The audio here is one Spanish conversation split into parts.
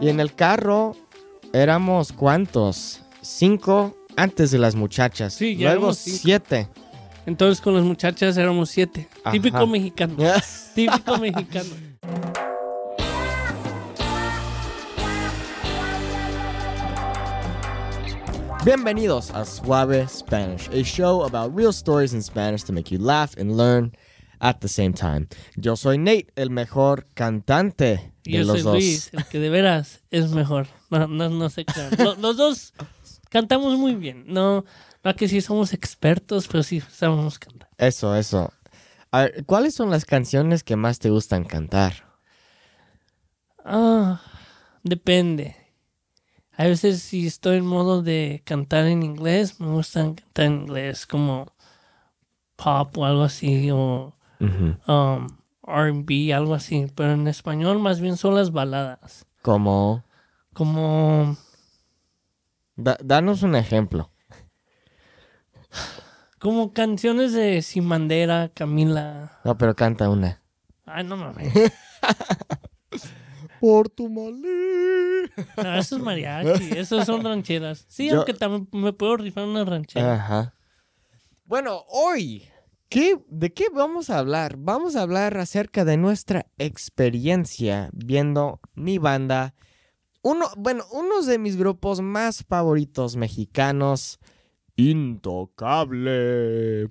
Y en el carro éramos cuántos? Cinco antes de las muchachas. Sí, ya Luego éramos cinco. siete. Entonces con las muchachas éramos siete. Ajá. Típico mexicano. Típico mexicano. Bienvenidos a Suave Spanish, a show about real stories in Spanish to make you laugh and learn at the same time. Yo soy Nate, el mejor cantante de yo los soy dos. Luis, el que de veras es mejor. No, no, no sé. Lo- Los, dos cantamos muy bien. No, no que sí somos expertos, pero sí sabemos cantar. Eso, eso. A ver, ¿cuáles son las canciones que más te gustan cantar? Ah, depende. A veces si estoy en modo de cantar en inglés, me gustan cantar en inglés como pop o algo así o um, R&B, algo así. Pero en español más bien son las baladas. Como... Como da- danos un ejemplo. Como canciones de Sin Bandera, Camila. No, pero canta una. Ay, no mames. Por tu malí. No, eso es mariachi. Eso son rancheras. Sí, Yo- aunque también me puedo rifar una ranchera. Ajá. Bueno, hoy, ¿qué, ¿de qué vamos a hablar? Vamos a hablar acerca de nuestra experiencia viendo mi banda. Uno, bueno, uno de mis grupos más favoritos mexicanos. Intocable.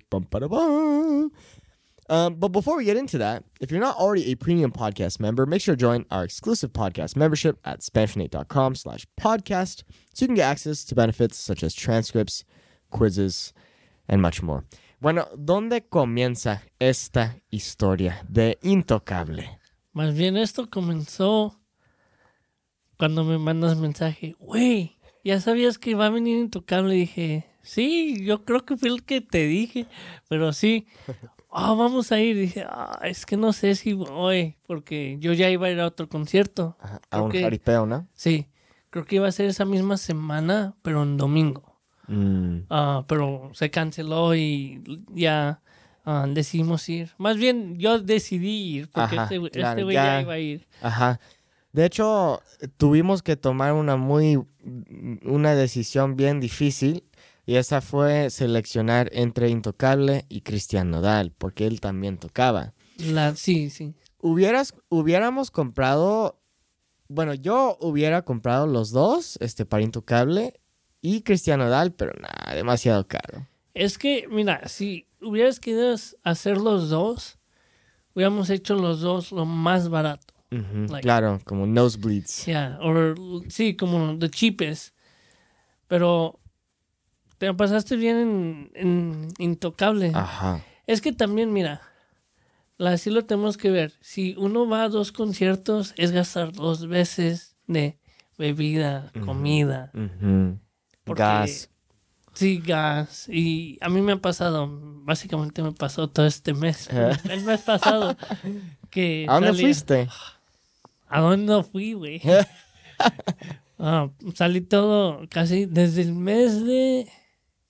Pam, para, pam. Um, but before we get into that, if you're not already a premium podcast member, make sure to join our exclusive podcast membership at spanishnate.com slash podcast so you can get access to benefits such as transcripts, quizzes, and much more. Bueno, ¿dónde comienza esta historia de Intocable? Más bien esto comenzó cuando me mandas mensaje. Güey, ¿ya sabías que iba a venir Intocable? Y dije, sí, yo creo que fue el que te dije. Pero sí, ah, vamos a ir. dije, ah, es que no sé si voy, porque yo ya iba a ir a otro concierto. A Creo un que- jaripeo, ¿no? Sí, creo que iba a ser esa misma semana, pero en domingo. Mm, Ah, pero se canceló y ya ah, decidimos ir. Más bien, yo decidí ir porque Ajá, este güey claro, este ya iba a ir. Ajá. De hecho, tuvimos que tomar una muy, una decisión bien difícil y esa fue seleccionar entre Intocable y Cristian Nodal, porque él también tocaba. La, sí, sí. hubieras, hubiéramos comprado, bueno, yo hubiera comprado los dos, este, para Intocable y Cristiano Nodal, pero nada, demasiado caro. Es que, mira, si hubieras querido hacer los dos, hubiéramos hecho los dos lo más barato. Like- claro, como nosebleeds. Ya, o sí, como the cheapest. Pero te pasaste bien en, en Intocable. Ajá. Es que también, mira, así lo tenemos que ver. Si uno va a dos conciertos, es gastar dos veces de bebida, comida. Porque- Gas. sí, gas. Y a mí me ha pasado, básicamente me pasó todo este mes, ¿Eh? el mes pasado, que... ¿A dónde fuiste? ¿A dónde no fui, güey? Ah, salí todo casi desde el mes de...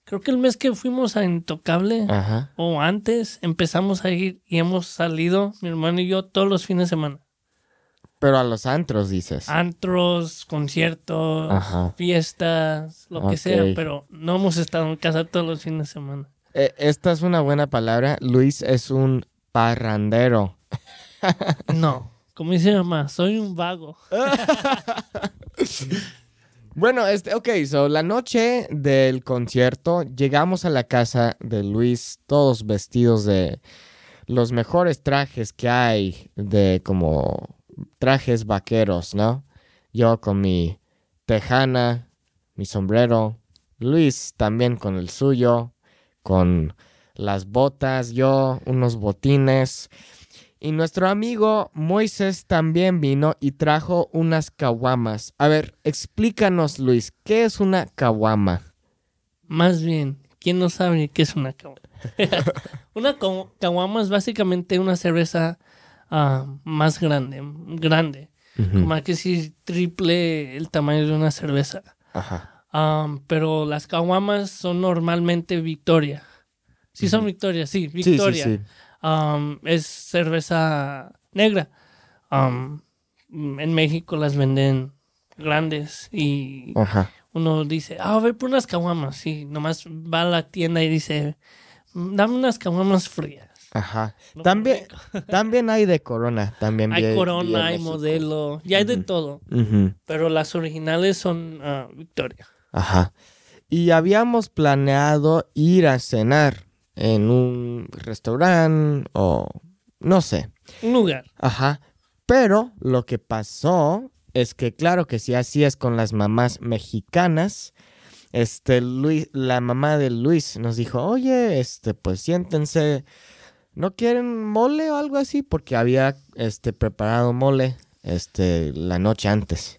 Creo que el mes que fuimos a Intocable. Ajá. o antes empezamos a ir y hemos salido, mi hermano y yo, todos los fines de semana. Pero a los antros, dices. Antros, conciertos, fiestas, lo que sea, pero no hemos estado en casa todos los fines de semana. Eh, esta es una buena palabra. Luis es un parrandero. No, como dice mamá, soy un vago. Bueno, este, ok, so la noche del concierto llegamos a la casa de Luis, todos vestidos de los mejores trajes que hay, de como trajes vaqueros, ¿no? Yo con mi tejana, mi sombrero, Luis también con el suyo, con las botas, yo unos botines. Y nuestro amigo Moisés también vino y trajo unas caguamas. A ver, explícanos, Luis, ¿qué es una caguama? Más bien, ¿quién no sabe qué es una caguama? una ca- caguama es básicamente una cerveza más grande, grande. Como que si triple el tamaño de una cerveza. Ajá. Um, pero las caguamas son normalmente Victoria. Sí, son Victoria, sí, Sí, sí, Victoria. sí. Um, es cerveza negra. Um, en México las venden grandes y Ajá. uno dice, ah, a ver por unas caguamas. Y nomás va a la tienda y dice, "Mm, dame unas caguamas frías. Ajá. No, También, también hay de Corona. También Hay vi Corona, hay modelo, ya hay de todo. Pero las originales son ah, Victoria. Ajá. Y habíamos planeado ir a cenar en un restaurante o no sé. Un lugar. Ajá. Pero lo que pasó es que claro que si así es con las mamás mexicanas, este Luis, la mamá de Luis nos dijo, oye, este, pues siéntense, ¿no quieren mole o algo así? Porque había este preparado mole este la noche antes.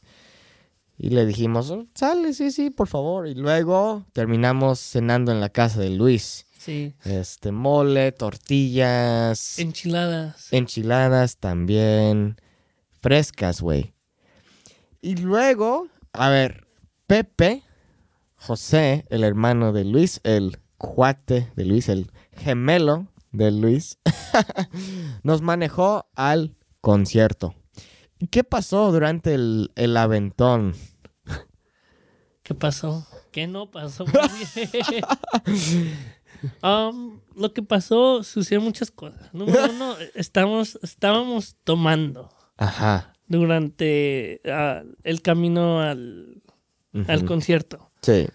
Y le dijimos, "Oh, sale, sí, sí, por favor. Y luego terminamos cenando en la casa de Luis. Sí. Este, mole, tortillas, Enchiladas. enchiladas también, frescas, güey. Y luego, a ver, Pepe, José, el hermano de Luis, el cuate de Luis, el gemelo de Luis, nos manejó al concierto. ¿Y qué pasó durante el, el aventón? ¿Qué pasó? ¿Qué no pasó? Um, lo que pasó, sucedieron muchas cosas. Número uno, estamos, estábamos tomando Ajá. durante ah, el camino al, al concierto. Sí.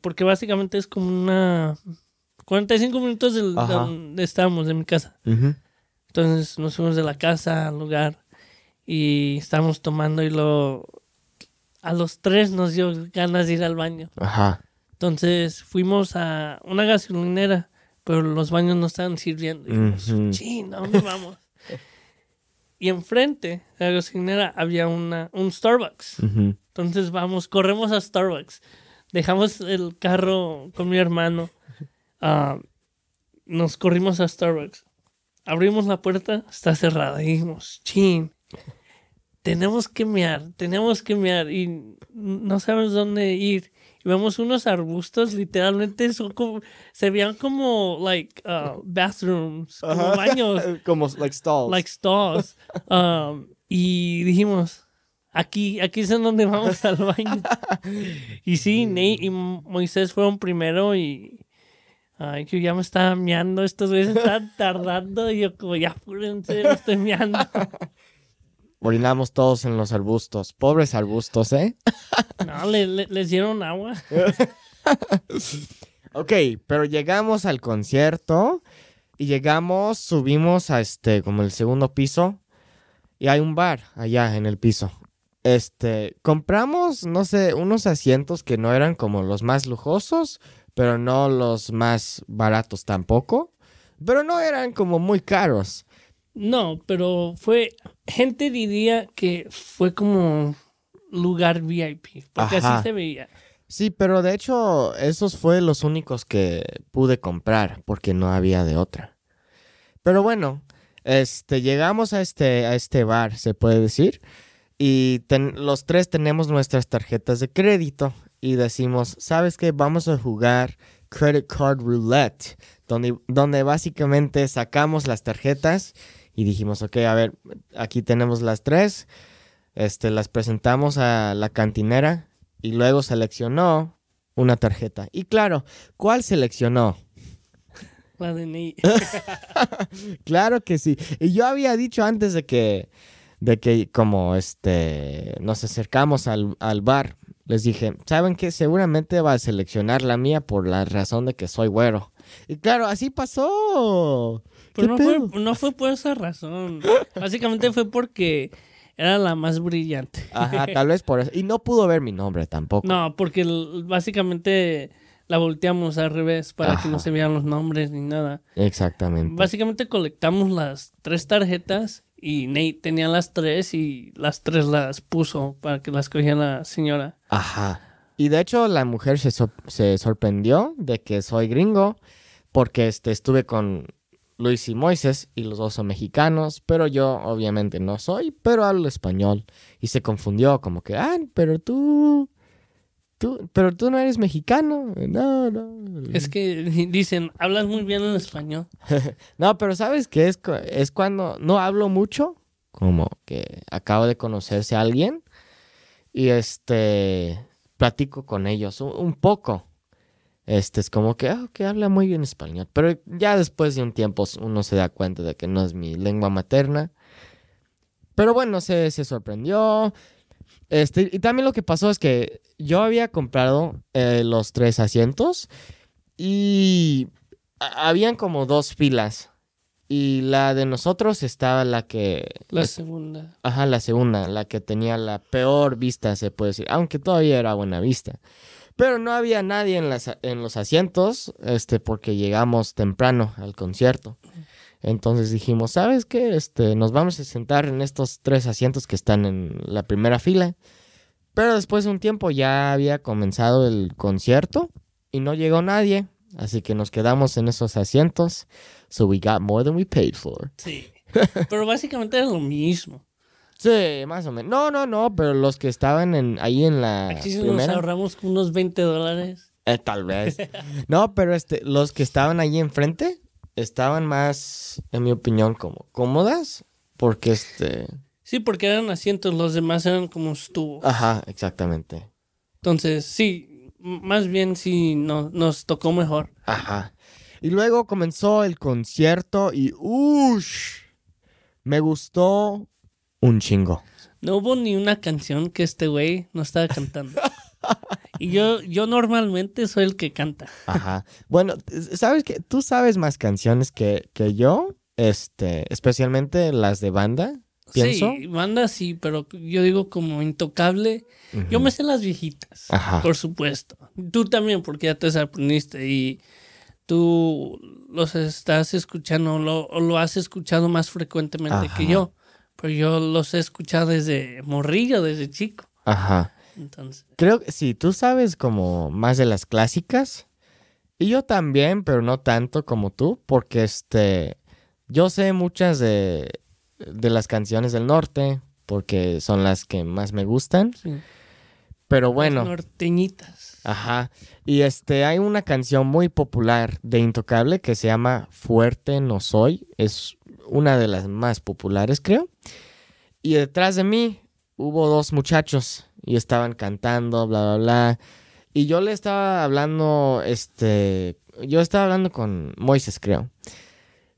Porque básicamente es como una... 45 minutos del- de donde estábamos, de mi casa. Entonces nos fuimos de la casa al lugar y estábamos tomando y lo... A los tres nos dio ganas de ir al baño. Ajá. Entonces fuimos a una gasolinera, pero los baños no estaban sirviendo. Y dijimos. "Chin, ¿a dónde vamos? y enfrente de la gasolinera había una, un Starbucks. Entonces vamos, corremos a Starbucks. Dejamos el carro con mi hermano. Ah, nos corrimos a Starbucks. Abrimos la puerta, está cerrada. Y dijimos, chin, tenemos que mear, tenemos que mear. Y no sabemos dónde ir. Y vemos unos arbustos, literalmente son como, se veían como, like, uh, bathrooms, como baños Como like stalls. like stalls. Um, y dijimos, aquí, aquí es en donde vamos al baño. y sí, Nate y Moisés fueron primero y ay, que ya me estaba meando, estos güeyes están tardando y yo como ya apúrense, me estoy meando. Orinamos todos en los arbustos. Pobres arbustos, ¿eh? No, le- le- les dieron agua. Ok, pero llegamos al concierto y llegamos, subimos a este, como el segundo piso y hay un bar allá en el piso. Este, compramos, no sé, unos asientos que no eran como los más lujosos, pero no los más baratos tampoco, pero no eran como muy caros. No, pero fue, gente diría que fue como lugar VIP, porque Ajá. así se veía. Sí, pero de hecho esos fue los únicos que pude comprar porque no había de otra. Pero bueno, este llegamos a este a este bar, se puede decir, y ten- los tres tenemos nuestras tarjetas de crédito y decimos, ¿sabes qué? Vamos a jugar credit card roulette, donde donde básicamente sacamos las tarjetas y dijimos, ok, a ver, aquí tenemos las tres, este las presentamos a la cantinera y luego seleccionó una tarjeta. Y claro, ¿cuál seleccionó? La de Nate. Claro que sí. Y yo había dicho antes de que, de que como este, nos acercamos al, al bar, les dije, ¿saben qué? Seguramente va a seleccionar la mía por la razón de que soy güero. Y claro, así pasó. Pero no ¿Qué fue, pedo? no fue por esa razón. Básicamente fue porque era la más brillante. Ajá, tal vez por eso. Y no pudo ver mi nombre tampoco. No, porque básicamente la volteamos al revés para que no se vean los nombres ni nada. Exactamente. Básicamente colectamos las tres tarjetas y Nate tenía las tres y las tres las puso para que las cogiera la señora. Ajá. Y de hecho la mujer se, sor- se sorprendió de que soy gringo porque este, estuve con Luis y Moises y los dos son mexicanos, pero yo obviamente no soy, pero hablo español. Y se confundió como que, ah, pero tú, tú, pero tú no eres mexicano. No, no. Es que dicen, hablas muy bien en español. No, pero ¿sabes qué? Es, es cuando no hablo mucho, como que acabo de conocerse a alguien y este platico con ellos un, poco. Este es como que, ah, que habla muy bien español. Pero ya después de un tiempo uno se da cuenta de que no es mi lengua materna. Pero bueno, se, se sorprendió. Este, y también lo que pasó es que yo había comprado eh, los tres asientos y habían como dos filas. Y la de nosotros estaba la que... La es- segunda. Ajá, la segunda, la que tenía la peor vista, se puede decir, aunque todavía era buena vista. Pero no había nadie en, las, en los asientos, este, porque llegamos temprano al concierto. Entonces dijimos, ¿sabes qué? Este, nos vamos a sentar en estos tres asientos que están en la primera fila. Pero después de un tiempo ya había comenzado el concierto y no llegó nadie. Así que nos quedamos en esos asientos. So we got more than we paid for. Sí. Pero básicamente era lo mismo. Sí, más o menos. No, no, no, pero los que estaban en, ahí en la Aquí sí nos primera. ahorramos como unos 20 dólares. eh, tal vez. No, pero este, los que estaban ahí enfrente estaban más, en mi opinión, como cómodas. Porque este. Sí, porque eran asientos, los demás eran como estuvo. Ajá, exactamente. Entonces, sí, más bien sí no, nos tocó mejor. Ajá. Y luego comenzó el concierto y ¡ush! Me gustó un chingo. No hubo ni una canción que este güey no estaba cantando. Y yo, yo normalmente soy el que canta. Ajá. Bueno, ¿sabes que Tú sabes más canciones que, que yo, este, especialmente las de banda, pienso. Sí, banda sí, pero yo digo como intocable. Yo me sé las viejitas, Ajá. por supuesto. Tú también, porque ya te aprendiste y tú los estás escuchando lo, o lo has escuchado más frecuentemente Ajá. que yo. Pero yo los he escuchado desde morrillo, desde chico. Ajá. Entonces, Creo que sí, tú sabes como más de las clásicas. Y yo también, pero no tanto como tú, porque este, yo sé muchas de, de las canciones del norte, porque son las que más me gustan. sí. Pero Las bueno, norteñitas. Ajá. Y este, hay una canción muy popular de Intocable que se llama Fuerte no soy. Es una de las más populares, creo. Y detrás de mí hubo dos muchachos y estaban cantando, bla, bla, bla. Y yo le estaba hablando, este, yo estaba hablando con Moises, creo.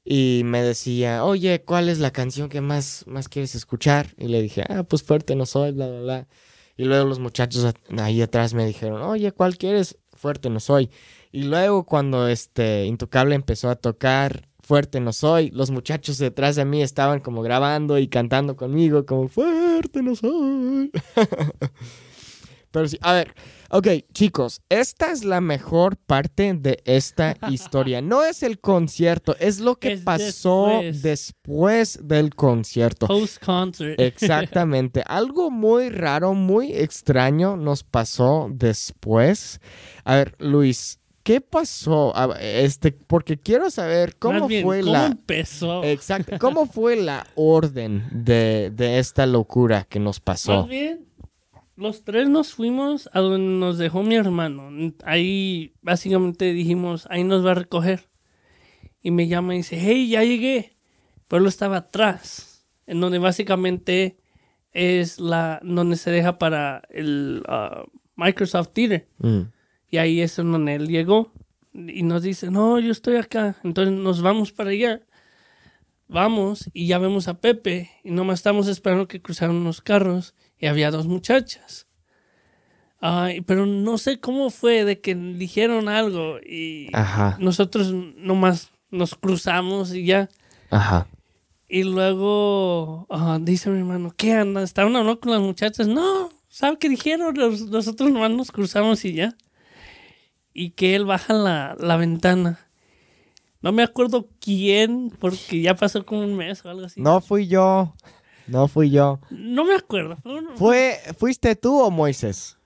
Y me decía, oye, ¿cuál es la canción que más, más quieres escuchar? Y le dije, ah, pues fuerte no soy, bla, bla, bla. Y luego los muchachos ahí atrás me dijeron, oye, ¿cuál quieres? Fuerte no soy. Y luego cuando este Intocable empezó a tocar Fuerte no soy, los muchachos detrás de mí estaban como grabando y cantando conmigo como Fuerte no soy. Pero sí, a ver, ok, chicos, esta es la mejor parte de esta historia. No es el concierto, es lo que Es pasó después. después del concierto. Post-concert. Exactamente. Algo muy raro, muy extraño nos pasó después. A ver, Luis, ¿qué pasó? Este, porque quiero saber cómo bien, fue ¿cómo la. empezó? Exacto. ¿Cómo fue la orden de, de esta locura que nos pasó? Más bien, los tres nos fuimos a donde nos dejó mi hermano. Ahí básicamente dijimos, ahí nos va a recoger. Y me llama y dice, hey, ya llegué. Pero él estaba atrás, en donde básicamente es la donde se deja para el ah, Microsoft Theater. Mm, Y ahí es en donde él llegó. Y nos dice, no, yo estoy acá. Entonces nos vamos para allá. Vamos y ya vemos a Pepe. Y nomás estamos esperando que cruzaran unos carros. Y había dos muchachas. Ay, pero no sé cómo fue de que dijeron algo. Y Ajá, nosotros nomás nos cruzamos y ya. ajá. Y luego ah, dice mi hermano, ¿qué anda? ¿Estaban hablando con las muchachas? No, ¿sabe qué dijeron? Nosotros nomás nos cruzamos y ya. Y que él baja la, la ventana. No me acuerdo quién, porque ya pasó como un mes o algo así. No fui yo. No fui yo. No me acuerdo. Fue un- ¿Fue, ¿Fuiste tú o Moisés?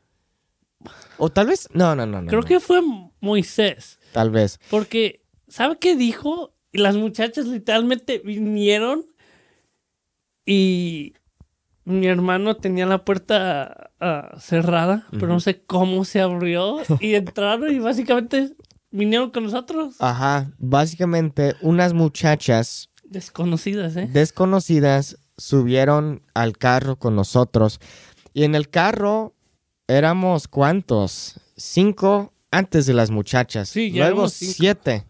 O tal vez. No, no, no. no, creo no. que fue Moisés. Tal vez. Porque, ¿sabe qué dijo? Y las muchachas literalmente vinieron y mi hermano tenía la puerta ah, cerrada, pero no sé cómo se abrió y entraron y básicamente vinieron con nosotros. Ajá. Básicamente, unas muchachas Desconocidas, ¿eh? desconocidas subieron al carro con nosotros Y en el carro éramos cuántos? Cinco antes de las muchachas. Sí, ya Luego siete.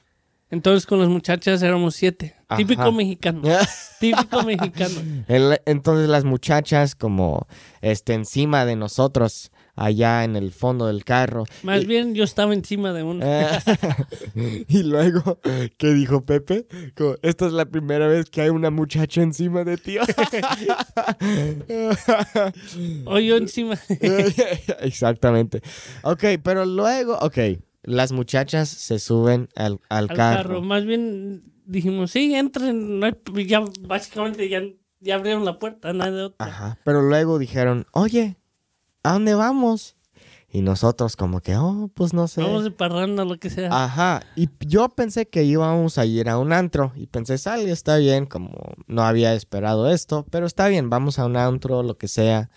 Entonces con las muchachas éramos siete. Ajá. Típico mexicano. Típico mexicano. El- Entonces las muchachas como este encima de nosotros allá en el fondo del carro. Más Y- bien yo estaba encima de una. Eh, y luego, ¿qué dijo Pepe? Como, Esta es la primera vez que hay una muchacha encima de ti. O yo encima. Exactamente. Ok, pero luego, ok, las muchachas se suben al, al al carro. carro. Más bien dijimos, sí, entren. ya básicamente ya, ya abrieron la puerta, nada de otra. Ajá. Pero luego dijeron, oye, ¿a dónde vamos? Y nosotros como que, oh, pues no sé. Vamos de parranda, lo que sea. Ajá, y yo pensé que íbamos a ir a un antro y pensé, sale, está bien, como no había esperado esto, pero está bien, vamos a un antro, lo que sea.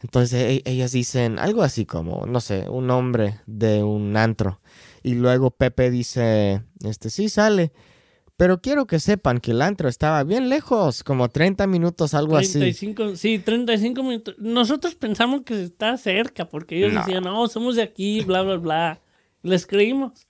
Entonces e- ellas dicen algo así como, no sé, un nombre de un antro. Y luego Pepe dice, este, sí, sale. Pero quiero que sepan que el antro estaba bien lejos, como 30 minutos, algo así. 35, sí, 35 minutos. Nosotros pensamos que está cerca, porque ellos No. decían, no, somos de aquí, bla, bla, bla. Les creímos.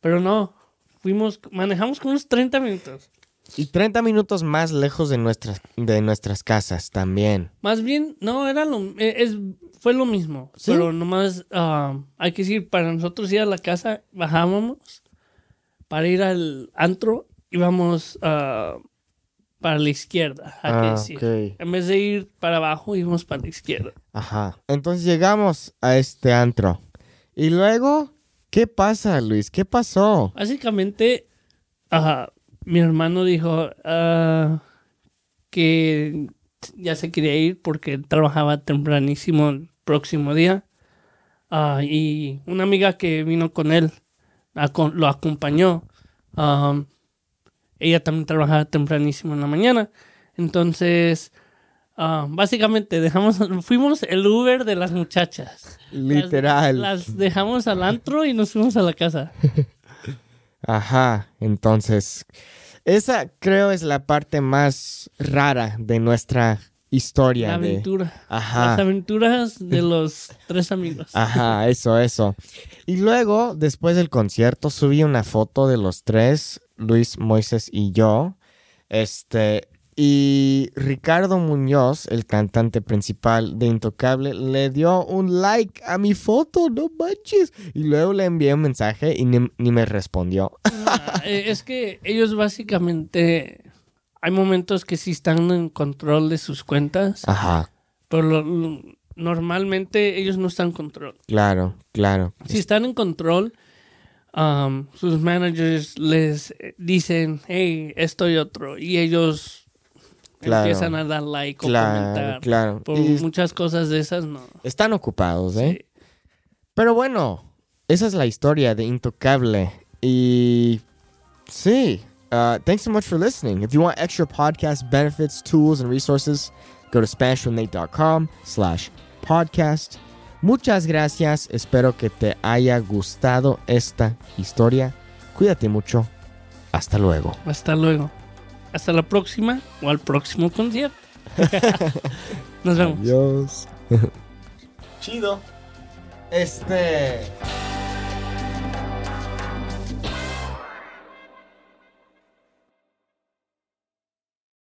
Pero no, fuimos, manejamos como unos 30 minutos. Y 30 minutos más lejos de nuestras, de nuestras casas también. Más bien, no, era lo, eh, es, fue lo mismo. ¿Sí? Pero nomás, ah, hay que decir, para nosotros ir a la casa, bajábamos. Para ir al antro, íbamos ah, para la izquierda, hay que Ah, decir. En vez de ir para abajo, íbamos para la izquierda. Ajá. Entonces llegamos a este antro. Y luego, ¿qué pasa, Luis? ¿Qué pasó? Básicamente, ajá, mi hermano dijo ah, que ya se quería ir porque trabajaba tempranísimo el próximo día. Ah, y una amiga que vino con él lo acompañó. Ah, ella también trabajaba tempranísimo en la mañana. Entonces, ah, básicamente dejamos, fuimos el Uber de las muchachas. Las- Literal. las dejamos al antro y nos fuimos a la casa. Ajá. Entonces, esa creo es la parte más rara de nuestra historia. La de- aventura. Las Ajá. aventuras de los tres amigos. Ajá, eso, eso. Y luego, después del concierto, subí una foto de los tres, Luis, Moisés y yo. Este, y Ricardo Muñoz, el cantante principal de Intocable, le dio un like a mi foto, no manches. Y luego le envié un mensaje y ni, ni me respondió. Ah, eh, es que ellos básicamente... Hay momentos que sí están en control de sus cuentas, Ajá, pero lo- lo- normalmente ellos no están en control. claro, claro. Si están en control, um, sus managers les dicen, hey, esto y otro, y ellos Claro. empiezan a dar like o Claro, comentar. claro. Por Y muchas cosas de esas, no. están ocupados, ¿eh? Sí. Pero bueno, esa es la historia de Intocable. Y sí, uh, thanks so much for listening. If you want extra podcast benefits, tools, and resources, go to SpanishWithNate.com slash podcast. Muchas gracias. Espero que te haya gustado esta historia. Cuídate mucho. Hasta luego. Hasta luego. Hasta la próxima o al próximo concierto. Nos vemos. Adiós. Chido. Este...